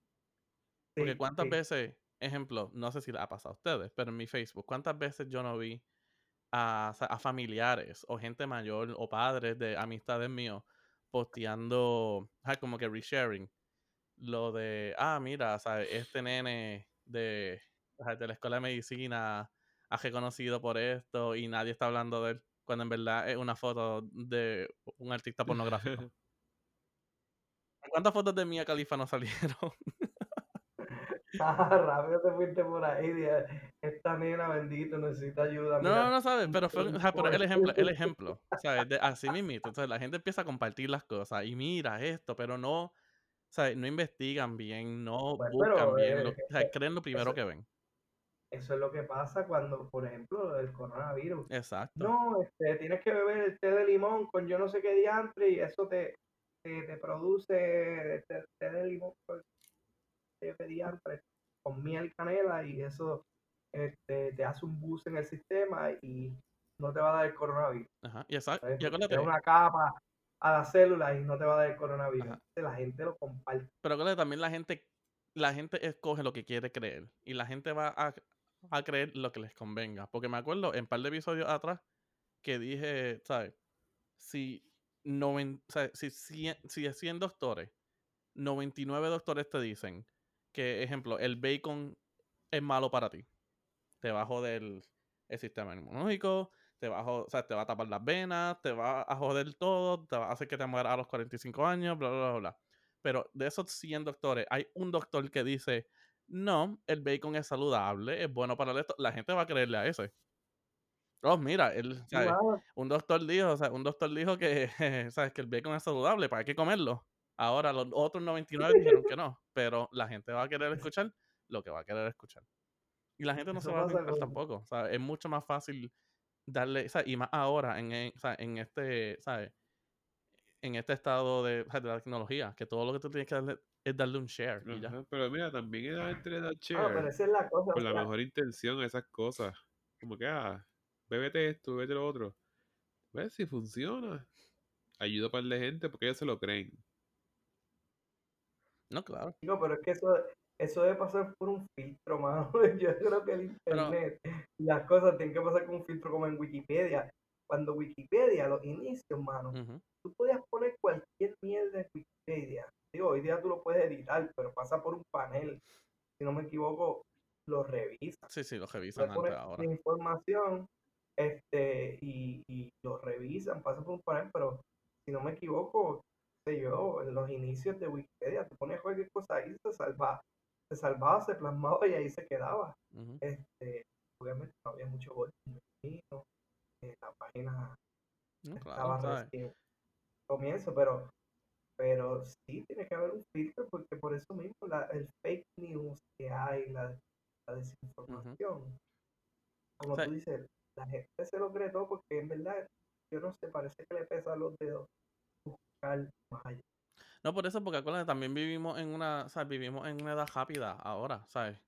Porque sí, cuántas sí, veces, ejemplo, no sé si le ha pasado a ustedes, pero en mi Facebook, ¿cuántas veces yo no vi a, a familiares o gente mayor o padres de amistades míos posteando, como que resharing lo de, ah, mira, ¿sabes? este nene de, de la escuela de medicina ha reconocido por esto y nadie está hablando de él, cuando en verdad es una foto de un artista pornográfico. ¿Cuántas fotos de Mia Khalifa no salieron? Ah, rápido te fuiste por ahí. Esta nena bendito necesita ayuda. No, no, no, sabes, pero fue pero el ejemplo, el ejemplo, ¿sabes? De, así mismo. Entonces la gente empieza a compartir las cosas y mira esto, pero no, ¿sabes? No investigan bien, no Pues, buscan pero, bien, eh, lo- o sea, creen lo primero eso- que ven. Eso es lo que pasa cuando, por ejemplo, el coronavirus. Exacto. No, este, tienes que beber el té de limón con yo no sé qué diantre y eso te, te, te produce té, té de limón con de diantre con miel canela y eso este, te hace un boost en el sistema y no te va a dar el coronavirus. Ajá. Y exacto. da una capa a las células y no te va a dar el coronavirus. Ajá. La gente lo comparte. pero acuérdate también la gente, la gente escoge lo que quiere creer. Y la gente va a, a creer lo que les convenga. Porque me acuerdo en un par de episodios atrás que dije, ¿sabes? Si, noven, si, si de 100 doctores, 99 doctores te dicen que, ejemplo, el bacon es malo para ti. Te va a joder el sistema inmunológico, te va, a, o sea, te va a tapar las venas, te va a joder todo, te va a hacer que te mueras a los 45 años, bla, bla, bla, bla. Pero de esos 100 doctores, hay un doctor que dice, no, el bacon es saludable, es bueno para el esto. La gente va a creerle a ese. Oh, mira, él, un doctor dijo, o sea, un doctor dijo que, ¿sabes? que el bacon es saludable, para que comerlo. Ahora los otros 99 dijeron que no, pero la gente va a querer escuchar lo que va a querer escuchar. Y la gente no se va a con- tampoco, ¿sabes? Es mucho más fácil darle, o sea, y más ahora en, en, o sea, en este, ¿sabes? En este estado de, la tecnología, que todo lo que tú tienes que darle es darle un share y ya. Ajá, Pero mira, también la gente le da Ah, share pero esa es la cosa. con la mejor intención a esas cosas. Como que, ah, bébete esto, bébete lo otro. ¿Ves si funciona? Ayuda para la gente porque ellos se lo creen. No, claro. Digo, pero es que eso, eso debe pasar por un filtro, mano. Yo creo que el Pero- internet, las cosas tienen que pasar con un filtro como en Wikipedia. Cuando Wikipedia, los inicios, mano, tú podías poner cualquier mierda en Wikipedia. Digo, hoy día tú lo puedes editar, pero pasa por un panel. Si no me equivoco, lo revisa. Sí, sí, lo revisan antes ahora. la información este, y, y lo revisan, pasa por un panel, pero si no me equivoco, sé yo, en los inicios de Wikipedia, tú ponías cualquier cosa ahí, se salvaba, se salvaba, se plasmaba y ahí se quedaba. Este, obviamente no había mucho volumen, eh, la página No, estaba claro, recién comienzo, pero pero sí tiene que haber un filtro porque por eso mismo la, el fake news que hay, la, la desinformación, como Sí. tú dices, la gente se lo cree todo porque en verdad, yo no sé, parece que le pesa los dedos No, por eso, porque acuérdate, también vivimos en una, sea, vivimos en una edad rápida ahora, ¿sabes?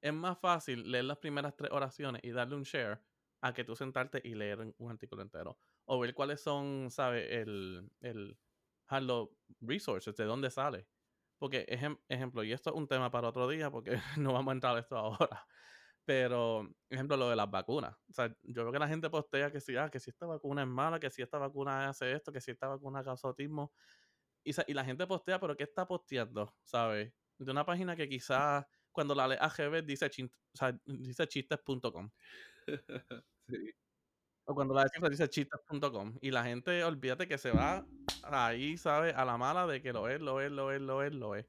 Es más fácil leer las primeras tres oraciones y darle un share a que tú sentarte y leer un- artículo entero. O ver cuáles son, ¿sabes? El, el, los resources, de dónde sale. Porque, ejem- ejemplo, y esto es un tema para otro día, porque no vamos a entrar a esto ahora. Pero, ejemplo, lo de las vacunas. O sea, yo veo que la gente postea que si, ah, que si esta vacuna es mala, que si esta vacuna hace esto, que si esta vacuna causa autismo. Y, y la gente postea, pero ¿qué está posteando? ¿Sabes? De una página que quizás cuando la lees AGB dice, o sea, dice chistes.com. Sí. O cuando la descifras dice chistes.com. Y la gente, olvídate que se va ahí, ¿sabes? A la mala de que lo es, lo es, lo es, lo es, lo es.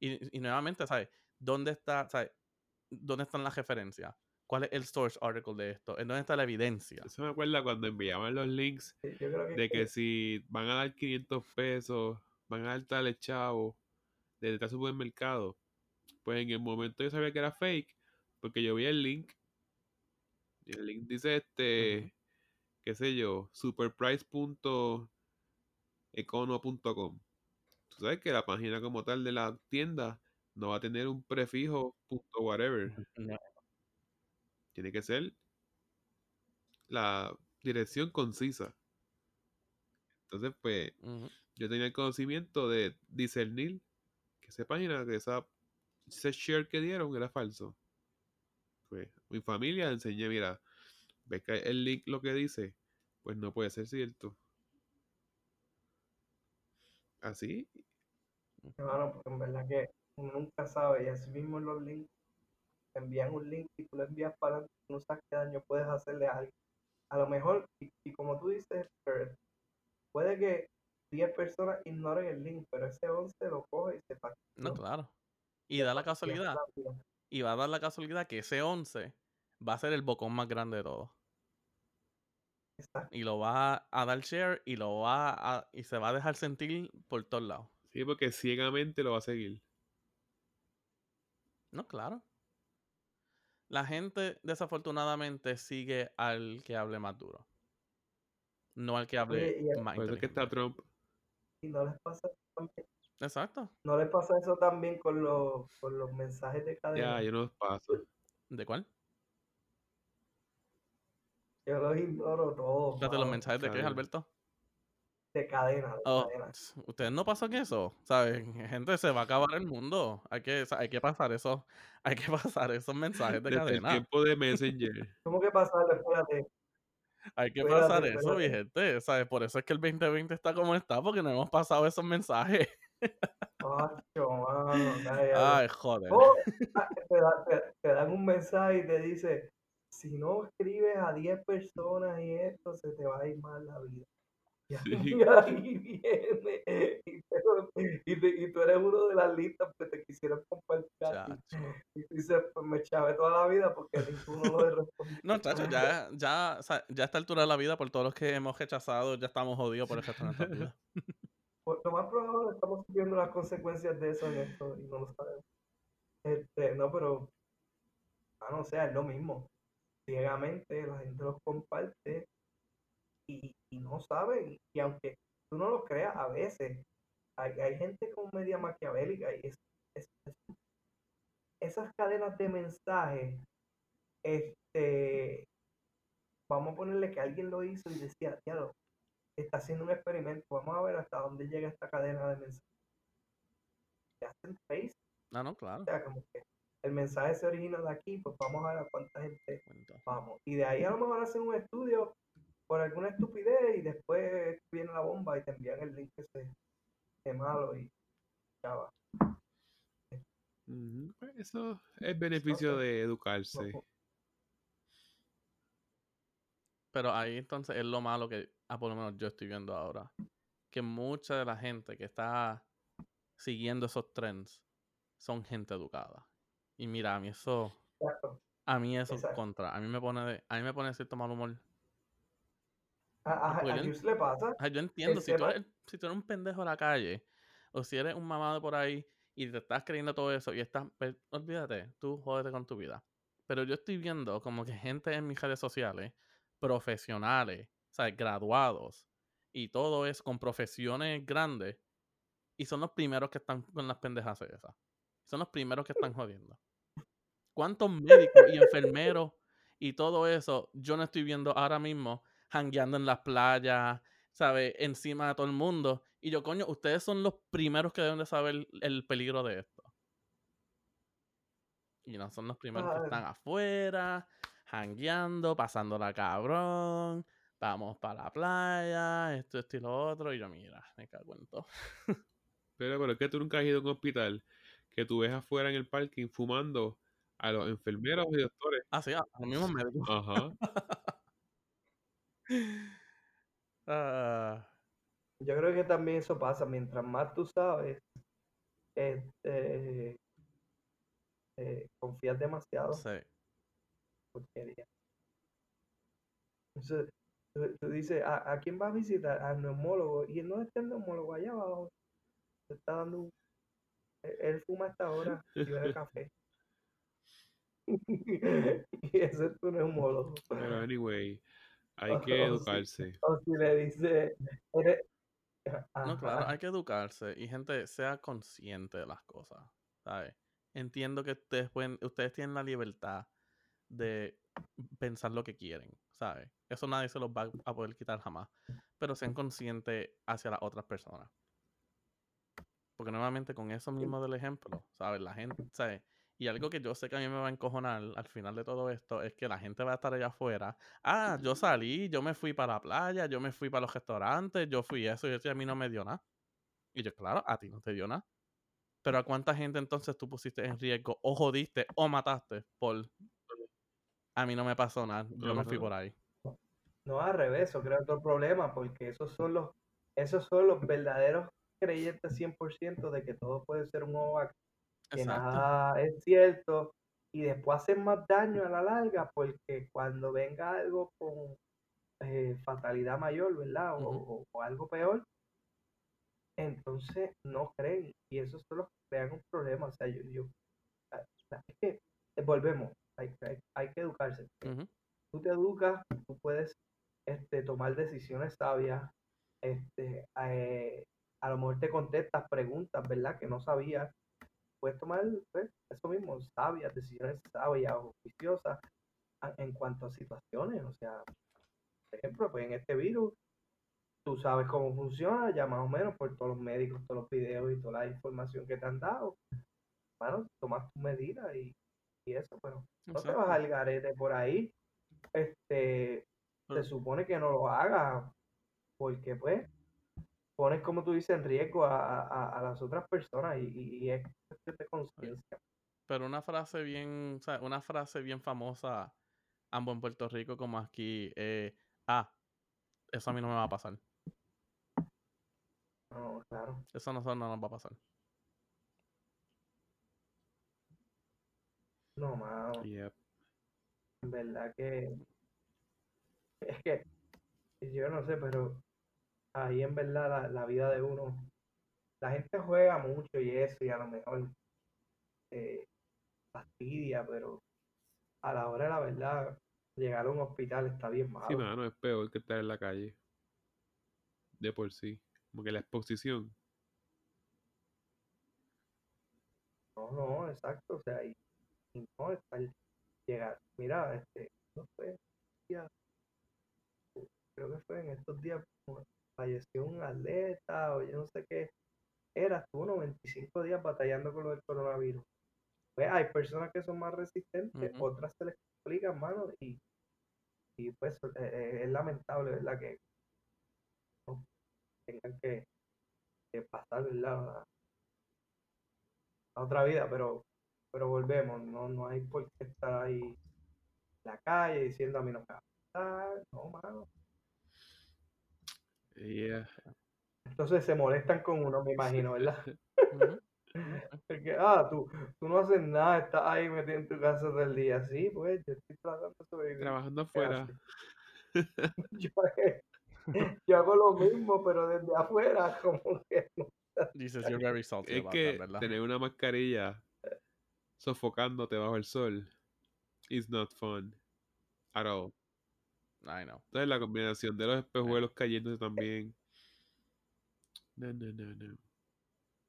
Y, y nuevamente, ¿sabes? ¿Dónde está, ¿sabes? ¿Dónde están las referencias? ¿Cuál es el source article de esto? ¿En dónde está la evidencia? Eso me acuerda cuando enviaban los links Sí, Yo creo que, de que si van a dar 500 pesos, van a dar tal chavo de tal supermercado. Pues en el momento yo sabía que era fake, porque yo vi el link. Y el link dice este, qué sé yo, superprice.econo.com. Tú sabes que la página como tal de la tienda no va a tener un prefijo punto whatever. No. Tiene que ser la dirección concisa. Entonces, pues, yo tenía el conocimiento de discernir que esa página, que esa, ese share que dieron era falso. Pues, mi familia enseñé, mira, ves que el link lo que dice, pues no puede ser cierto. Así, hermano, porque en verdad que uno nunca sabe y así mismo los links te envían un link y tú lo envías para adelante, no sabes qué daño puedes hacerle a alguien. A lo mejor, y, y como tú dices, puede que 10 personas ignoren el link, pero ese 11 lo coge y se pasa. No, claro. Y da la casualidad, y va a dar la casualidad que ese 11 va a ser el bocón más grande de todos. Y lo va a dar share y lo va a, y se va a dejar sentir por todos lados. Sí, porque ciegamente lo va a seguir. No, claro. La gente desafortunadamente sigue al que hable más duro. No al que hable y más es que está inteligente. Trump. Y no les pasa también- Exacto. no les pasa eso también con los, con los mensajes de cadena. Ya, yo no los paso. ¿De cuál? Yo los ignoro todos. Espérate, los mensajes de qué. Alberto. De cadena, de Oh, cadena. ustedes no pasan eso, ¿saben? Gente, se va a acabar el mundo. Hay que, o sea, hay que pasar eso, hay que pasar esos mensajes de Desde el cadena. tiempo de Messenger. ¿Cómo que pasarlo? Espérate. Hay que Espérate, pasar eso, mi gente. ¿sabes? Por eso es que el 2020 está como está, porque no hemos pasado esos mensajes. Macho, mano, cállate. Ay, joder. O, ah, te, da- te- te dan un mensaje y te dice, si no escribes a 10 personas y esto, se te va a ir mal la vida. Y ahí, Sí. y ahí viene. Y, te- y te- y tú eres uno de las listas que te quisieron compartir. Chacho. Y tú dices, pues me chavé toda la vida porque ninguno lo respondido. No, chacho, ya, ya, o sea, ya a esta altura de la vida, por todos los que hemos rechazado, ya estamos jodidos por el resto de. Pues, lo más probable estamos sufriendo las consecuencias de eso en esto y no lo sabemos. Este, no, pero, ah, no, o sea, es lo mismo. Ciegamente la gente los comparte y, y no saben. Y aunque tú no lo creas, a veces hay, hay gente como media maquiavélica y es, es- es- esas cadenas de mensajes, este, vamos a ponerle que alguien lo hizo y decía, diablo, está haciendo un experimento, vamos a ver hasta dónde llega esta cadena de mensajes. Hacen face, No, no, claro. o sea, como que el mensaje se origina de aquí, pues vamos a ver a cuánta gente Cuento. vamos. Y de ahí a lo mejor hacen un estudio por alguna estupidez y después viene la bomba y te envían el link ese de malo y chava. Pues Eso es el beneficio de educarse. No, Pero ahí entonces es lo malo que, ah, por lo menos yo estoy viendo ahora. Que mucha de la gente que está siguiendo esos trends son gente educada. Y mira, a mí eso, exacto. a mí eso es Exacto. contra. A mí me pone de, a mí me pone cierto mal humor. A, a, yo Hughes le pasa. Ay, yo entiendo, si tú, eres, si tú eres un pendejo en la calle, o si eres un mamado por ahí y te estás creyendo todo eso y estás, pues, olvídate, tú jódete con tu vida. Pero yo estoy viendo como que gente en mis redes sociales, profesionales, o sea, graduados, y todo es con profesiones grandes, y son los primeros que están con las pendejas esas. Son los primeros que están jodiendo. ¿Cuántos médicos y enfermeros y todo eso yo no estoy viendo ahora mismo jangueando en las playas, ¿sabes? Encima de todo el mundo. Y yo, coño, ustedes son los primeros que deben de saber el peligro de esto. Y no son los primeros que están afuera, jangueando, pasándola cabrón. Vamos para la playa, esto, esto y lo otro. Y yo, mira, me cago en todo. Pero, pero es que tú nunca has ido a un hospital que tú ves afuera en el parking fumando a los enfermeros y doctores. Ah, sí, a a los mismos médicos. Ajá. Ah, Yo creo que también eso pasa. Mientras más tú sabes, este, eh, confías demasiado. sí. porquería. Entonces, tú, tú dices, ¿a, a quién vas a visitar? Al neumólogo. ¿Y no está el neumólogo allá abajo? Te está dando un... Él, él fuma hasta ahora y bebe café. y ese es tu neumólogo. Pero, anyway, hay que educarse. O si le dice, eres... No, claro, hay que educarse y gente sea consciente de las cosas, ¿sabes? Entiendo que ustedes pueden, ustedes tienen la libertad de pensar lo que quieren, ¿sabes? Eso nadie se los va a poder quitar jamás, pero sean conscientes hacia las otras personas. Porque nuevamente con eso mismo del ejemplo, ¿sabes? La gente, ¿sabes? Y algo que yo sé que a mí me va a encojonar al final de todo esto es que la gente va a estar allá afuera. Ah, yo salí, yo me fui para la playa, yo me fui para los restaurantes, yo fui eso y eso y a mí no me dio nada. Y yo, claro, a ti no te dio nada. Pero a cuánta gente entonces tú pusiste en riesgo o jodiste o mataste por... A mí no me pasó nada, yo me fui por ahí. No, al revés, eso crea otro problema, porque esos son los, esos son los verdaderos creyentes 100% de que todo puede ser un hoax, que Exacto. nada es cierto, y después hacen más daño a la larga, porque cuando venga algo con eh, fatalidad mayor, ¿verdad? O, o- o algo peor, entonces no creen, y esos son los que crean un problema, o sea, yo, yo ah, es que eh, volvemos, hay, hay, hay que educarse. Tú te educas, tú puedes este, tomar decisiones sabias, este, eh, a lo mejor te contestas preguntas, ¿verdad? Que no sabías. Puedes tomar pues, eso mismo, sabias, decisiones sabias o juiciosas en cuanto a situaciones. O sea, por ejemplo, pues en este virus, tú sabes cómo funciona, ya más o menos por todos los médicos, todos los videos y toda la información que te han dado. Bueno, tomas tu medida y, y eso, pero no te vas al garete por ahí. Este, se supone que no lo hagas porque pues pones como tú dices en riesgo a, a- a las otras personas y, y- es cuestión de conciencia. Pero una frase bien, o sea, una frase bien famosa, ambos en Puerto Rico como aquí, eh, ah, eso a mí no me va a pasar. No, claro. Eso a nosotros no nos va a pasar. No, mano, Yep. en verdad que es que yo no sé, pero ahí en verdad la, la vida de uno, la gente juega mucho y eso, y a lo mejor eh, fastidia, pero a la hora de la verdad, llegar a un hospital está bien malo. Sí, mano, es peor que estar en la calle. De por sí. Como que la exposición. No, no, exacto, o sea, y, y no estar llegar. Mira, este, no fue, ya, creo que fue en estos días, falleció un atleta o yo no sé qué era, estuvo 95 días batallando con lo del coronavirus. Pues hay personas que son más resistentes, otras se les complican, mano, y, y pues eh, eh, es lamentable, ¿verdad? Que no tengan que, que pasar, ¿verdad? A, a otra vida, pero, pero volvemos, no, no hay por qué estar ahí en la calle diciendo a mí no me va a pasar, no, mano. Yeah. Entonces se molestan con uno, me imagino, ¿verdad? Ujú. Porque, ah, tú, tú no haces nada, estás ahí metido en tu casa todo el día. Sí, pues, yo estoy tratando de sobrevivir. Trabajando ¿Qué afuera. haces? Yo, yo hago lo mismo, pero desde afuera, como que no. Dices, you're very salty Es about que that, ¿verdad? tener una mascarilla sofocándote bajo el sol is not fun at all. I know. Entonces la combinación de los espejuelos cayéndose también. No, no, no, no.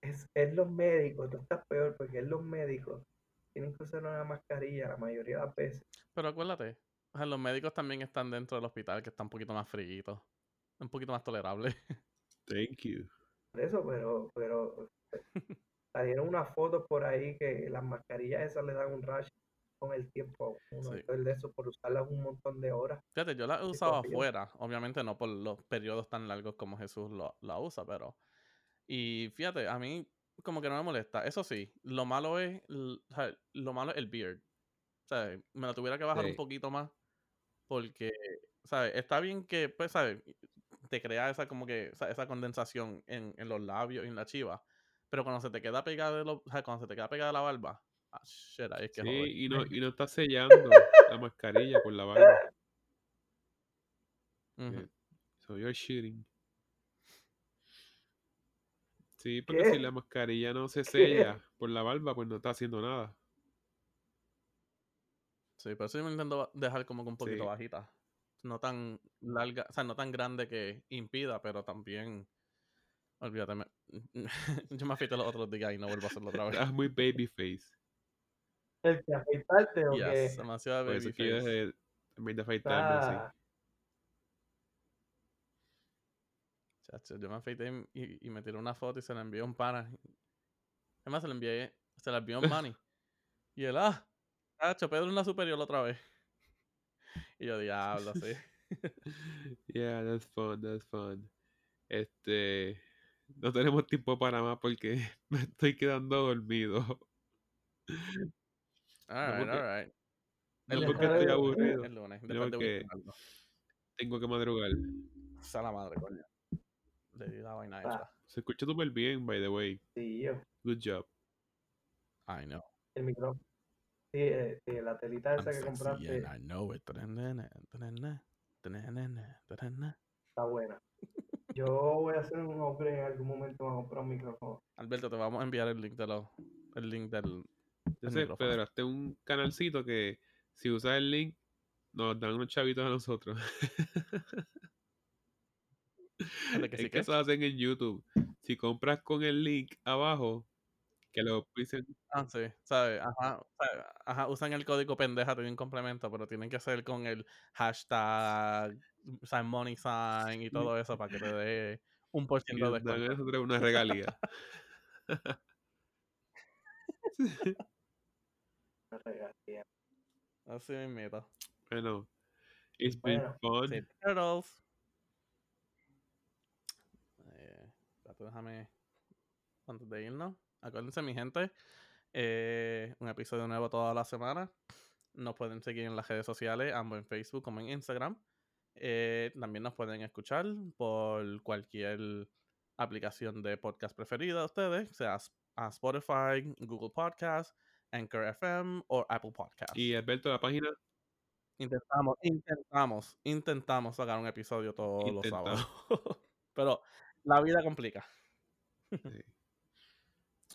Es, es los médicos, tú estás peor porque es los médicos. Tienen que usar una mascarilla la mayoría de las veces. Pero acuérdate, o sea, los médicos también están dentro del hospital, que está un poquito más frío, un poquito más tolerable. Thank you. Por eso, pero, pero salieron unas fotos por ahí que las mascarillas esas le dan un rash con el tiempo uno. Sí. De eso, por usarlas un montón de horas. Fíjate, yo la he usado afuera, obviamente no por los periodos tan largos como Jesús lo, la usa, pero... Y fíjate, a mí como que no me molesta. Eso sí, lo malo es, lo malo es el beard. O sea, me lo tuviera que bajar un poquito más porque, ¿sabes? Está bien que, pues, ¿sabes? Te crea esa como que, esa condensación en, en los labios y en la chiva. Pero cuando se te queda pegada de lo- cuando se te queda pegada la barba, ah, shit, ahí es que Sí, joder. y no, y no está sellando la mascarilla por la barba. So you're shooting. Sí, porque ¿Qué? si la mascarilla no se sella por la barba, pues no está haciendo nada. Sí, pero eso yo me intento dejar como que un poquito Sí. bajita. No tan larga, o sea, no tan grande que impida, pero también. Olvídate, me- yo me afeité los otros días y no vuelvo a hacerlo otra vez. Estás muy babyface. ¿El que afeitarte o Yes, qué? demasiado Por eso es que yo también de afeitarme así. Ah, Chacho, yo me afeité y, y me tiré una foto y se la envié a un pana. Además, se la envié, se la envió a un Manny. y él, ah, chacho, Pedro es una superior otra vez. Y yo, diablo, sí. Yeah, that's fun, that's fun. Este, no tenemos tiempo para más porque me estoy quedando dormido. Alright, porque- alright. No El porque lunes. estoy aburrido, El lunes, porque algo. tengo que madrugar. Sea la madre, coño. Le di la vaina Ah. esa. Se escucha súper bien, by the way. Sí, yo. Good job. I know. El micrófono. Sí, eh, sí, la telita I'm esa que sexy compraste I know it. Está buena. Yo voy a hacer un upgrade en algún momento, voy a comprar un micrófono. Alberto, te vamos a enviar el link de los, el link del Yo el sé, micrófono. Pedro, este es un canalcito que si usas el link, nos dan unos chavitos a nosotros. ¿De que es sí que que? eso hacen en YouTube. Si compras con el link abajo, que lo dicen Ah, sí, ¿sabes? Ajá. Ajá, usan el código pendeja de un complemento, pero tienen que hacer con el hashtag, sign money sign y todo eso para que te dé un por ciento de descuento. una regalía. Me regalía. Así mismo. bueno, it's been Bueno, fun. Sí, Turtles. Eh, déjame. Antes de irnos, acuérdense, mi gente. eh, un episodio nuevo toda la semana. Nos pueden seguir en las redes sociales, ambos en Facebook como en Instagram. Eh, también nos pueden escuchar por cualquier aplicación de podcast preferida de ustedes, sea a Spotify, Google Podcast, Anchor FM o Apple Podcast. Y Alberto, la página Intentamos, intentamos, intentamos sacar un episodio todos los sábados. Pero la vida complica. sí.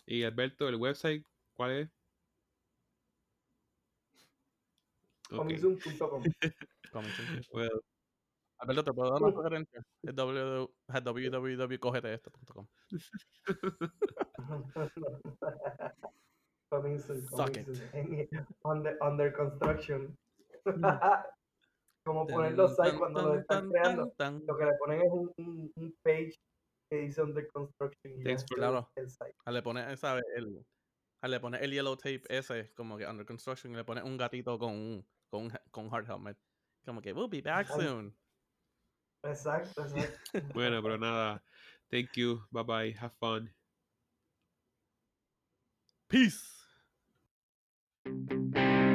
Y Alberto, el website, ¿cuál es? Ok, Comingsoon.com. Coming soon. well, Alberto, ¿te puedo dar una referencia? Es www.cogeteesto.com. Coming soon, coming soon. En- Under, under construction. Como poner los sites cuando los están creando. tan. Lo que le ponen es un, un, un page que dice under construction. Y Thanks Claro. el site. Ah, Le pone, ¿sabes? El, ah, le pone el yellow tape ese, como que under construction, y le pone un gatito con un, con, con hard helmet. Como que, we'll be back soon. Exacto, exacto. bueno, pero nada. Thank you. Bye bye. Have fun. Peace. Thank you.